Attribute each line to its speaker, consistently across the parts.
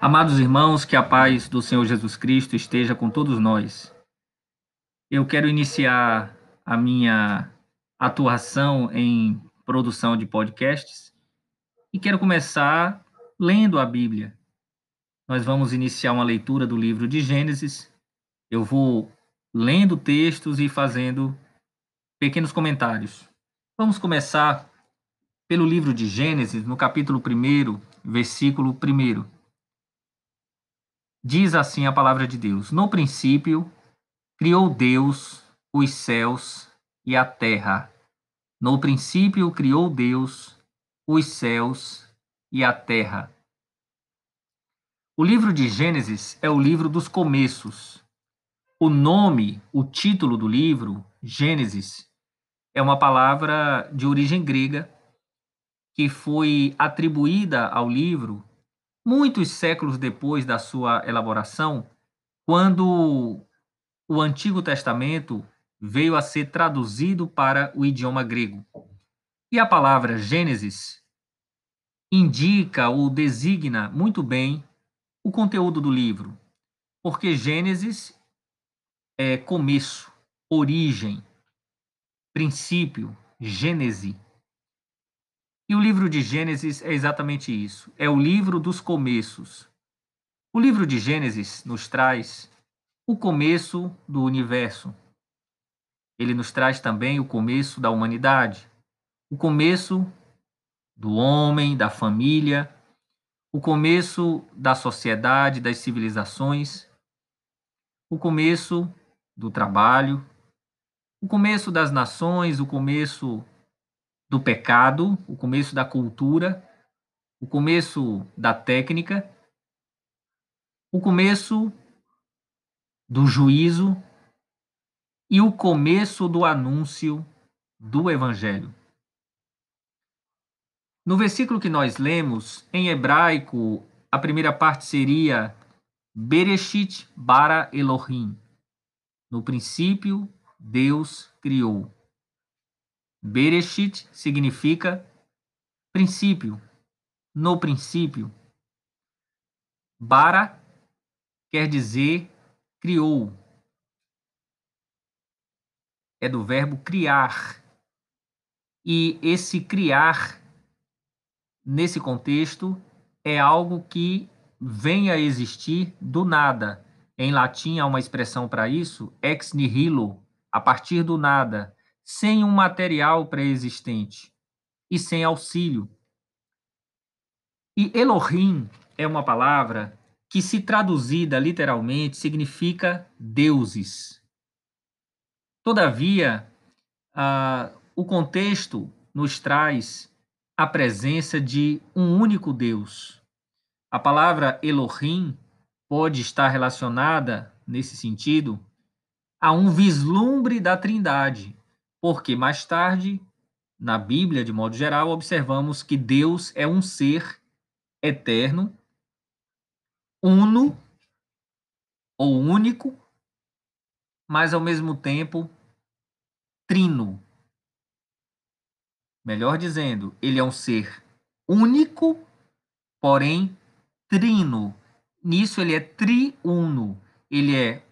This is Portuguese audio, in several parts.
Speaker 1: Amados irmãos, que a paz do Senhor Jesus Cristo esteja com todos nós. Eu quero iniciar a minha atuação em produção de podcasts e quero começar lendo a Bíblia. Nós vamos iniciar uma leitura do livro de Gênesis. Eu vou lendo textos e fazendo pequenos comentários. Vamos começar pelo livro de Gênesis, no capítulo 1, versículo 1. Diz assim a palavra de Deus: No princípio, criou Deus os céus e a terra. No princípio, criou Deus os céus e a terra. O livro de Gênesis é o livro dos começos. O nome, o título do livro, Gênesis, é uma palavra de origem grega que foi atribuída ao livro muitos séculos depois da sua elaboração, quando o Antigo Testamento veio a ser traduzido para o idioma grego. E a palavra Gênesis indica ou designa muito bem o conteúdo do livro, porque Gênesis é começo, origem, princípio, gênese. E o livro de Gênesis é exatamente isso. É o livro dos começos. O livro de Gênesis nos traz o começo do universo. Ele nos traz também o começo da humanidade, o começo do homem, da família, o começo da sociedade, das civilizações, o começo do trabalho, o começo das nações, o começo do pecado, o começo da cultura, o começo da técnica, o começo do juízo e o começo do anúncio do evangelho. No versículo que nós lemos, em hebraico, a primeira parte seria Bereshit bara Elohim. No princípio, Deus criou. Bereshit significa princípio, no princípio. Bara quer dizer criou. É do verbo criar. E esse criar, nesse contexto, é algo que vem a existir do nada. Em latim há uma expressão para isso, ex nihilo, a partir do nada sem um material pré-existente e sem auxílio. E Elohim é uma palavra que, se traduzida literalmente, significa deuses. Todavia, ah, o contexto nos traz a presença de um único Deus. A palavra Elohim pode estar relacionada, nesse sentido, a um vislumbre da Trindade, porque mais tarde, na Bíblia, de modo geral, observamos que Deus é um ser eterno, uno ou único, mas ao mesmo tempo trino. Melhor dizendo, ele é um ser único, porém trino. Nisso ele é triuno. Ele é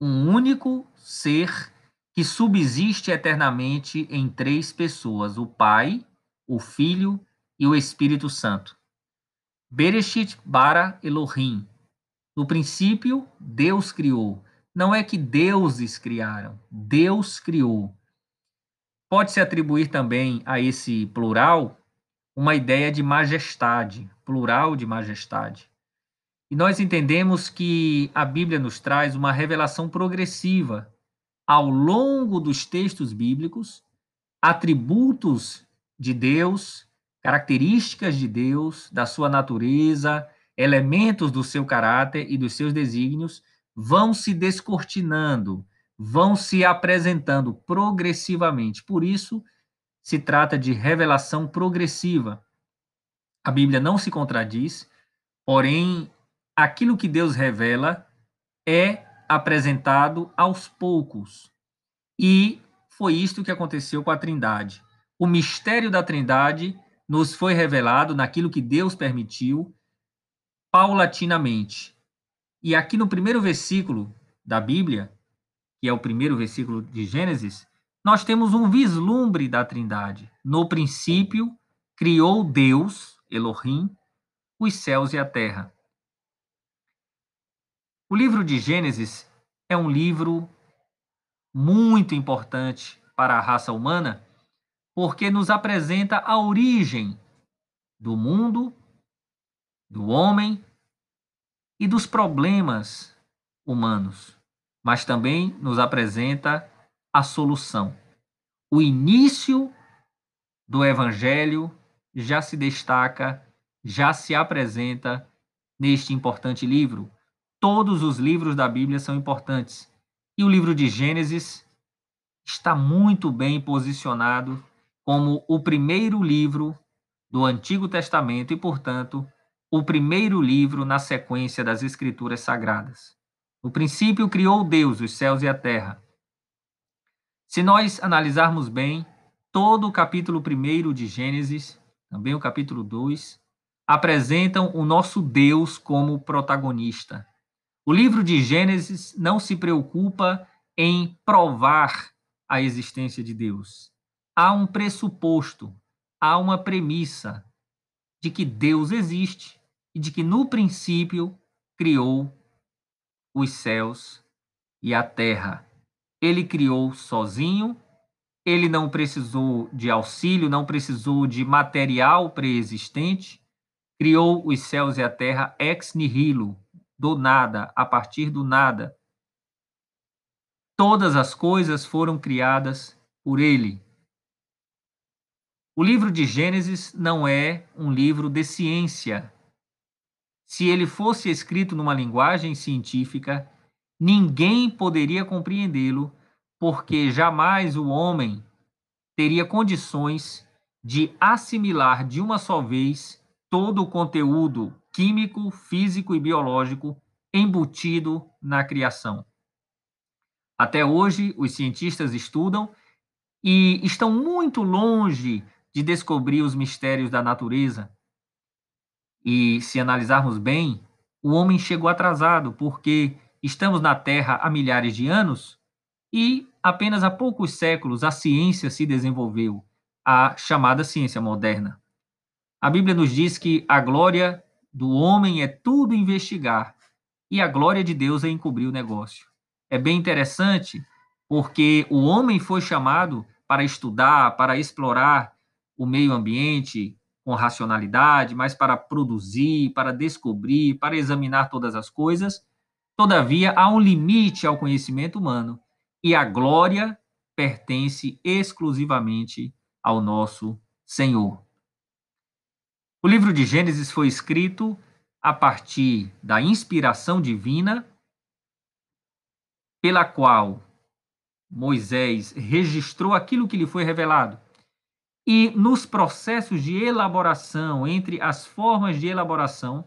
Speaker 1: um único ser que subsiste eternamente em três pessoas: o Pai, o Filho e o Espírito Santo. Bereshit bara Elohim. No princípio, Deus criou. Não é que deuses criaram, Deus criou. Pode-se atribuir também a esse plural uma ideia de majestade, plural de majestade. E nós entendemos que a Bíblia nos traz uma revelação progressiva ao longo dos textos bíblicos atributos de Deus, características de Deus, da sua natureza, elementos do seu caráter e dos seus desígnios vão se descortinando, vão se apresentando progressivamente. Por isso, se trata de revelação progressiva. A Bíblia não se contradiz, porém, aquilo que Deus revela é apresentado aos poucos. E foi isto que aconteceu com a Trindade. O mistério da Trindade nos foi revelado naquilo que Deus permitiu, paulatinamente. E aqui no primeiro versículo da Bíblia, que é o primeiro versículo de Gênesis, nós temos um vislumbre da Trindade. No princípio, criou Deus, Elohim, os céus e a terra. O livro de Gênesis é um livro muito importante para a raça humana, porque nos apresenta a origem do mundo, do homem e dos problemas humanos, mas também nos apresenta a solução. O início do evangelho já se destaca, já se apresenta neste importante livro. Todos os livros da Bíblia são importantes. E o livro de Gênesis está muito bem posicionado como o primeiro livro do Antigo Testamento e, portanto, o primeiro livro na sequência das Escrituras Sagradas. No princípio, criou Deus os céus e a terra. Se nós analisarmos bem, todo o capítulo 1 de Gênesis, também o capítulo 2, apresentam o nosso Deus como protagonista. O livro de Gênesis não se preocupa em provar a existência de Deus. Há um pressuposto, há uma premissa de que Deus existe e de que no princípio criou os céus e a terra. Ele criou sozinho, ele não precisou de auxílio, não precisou de material preexistente, criou os céus e a terra ex nihilo, do nada, a partir do nada. Todas as coisas foram criadas por ele. O livro de Gênesis não é um livro de ciência. Se ele fosse escrito numa linguagem científica, ninguém poderia compreendê-lo, porque jamais o homem teria condições de assimilar de uma só vez todo o conteúdo químico, físico e biológico embutido na criação. Até hoje, os cientistas estudam e estão muito longe de descobrir os mistérios da natureza. E se analisarmos bem, o homem chegou atrasado, porque estamos na Terra há milhares de anos e apenas há poucos séculos a ciência se desenvolveu, a chamada ciência moderna. A Bíblia nos diz que a glória do homem é tudo investigar e a glória de Deus é encobrir o negócio. É bem interessante porque o homem foi chamado para estudar, para explorar o meio ambiente com racionalidade, mas para produzir, para descobrir, para examinar todas as coisas. Todavia, há um limite ao conhecimento humano e a glória pertence exclusivamente ao nosso Senhor. O livro de Gênesis foi escrito a partir da inspiração divina, pela qual Moisés registrou aquilo que lhe foi revelado. E nos processos de elaboração, entre as formas de elaboração,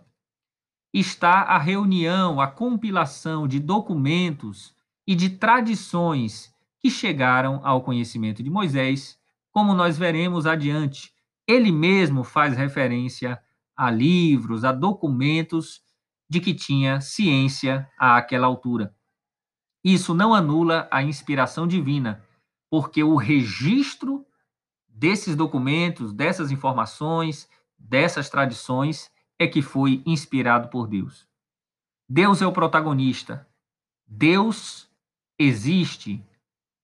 Speaker 1: está a reunião, a compilação de documentos e de tradições que chegaram ao conhecimento de Moisés, como nós veremos adiante. Ele mesmo faz referência a livros, a documentos de que tinha ciência àquela altura. Isso não anula a inspiração divina, porque o registro desses documentos, dessas informações, dessas tradições, é que foi inspirado por Deus. Deus é o protagonista. Deus existe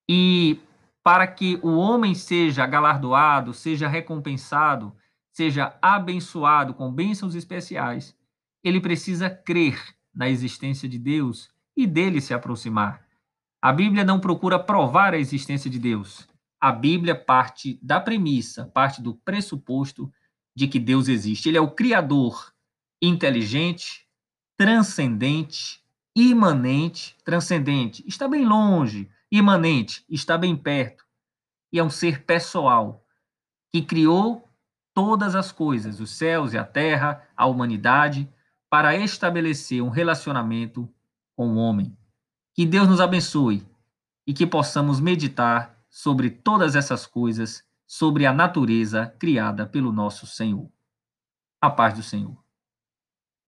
Speaker 1: e para que o homem seja galardoado, seja recompensado, seja abençoado com bênçãos especiais, ele precisa crer na existência de Deus e dele se aproximar. A Bíblia não procura provar a existência de Deus, a Bíblia parte da premissa, parte do pressuposto de que Deus existe. Ele é o Criador inteligente, transcendente, imanente, transcendente, está bem longe, imanente, está bem perto. E é um ser pessoal que criou todas as coisas, os céus e a terra, a humanidade, para estabelecer um relacionamento com o homem. Que Deus nos abençoe e que possamos meditar sobre todas essas coisas, sobre a natureza criada pelo nosso Senhor. A paz do Senhor.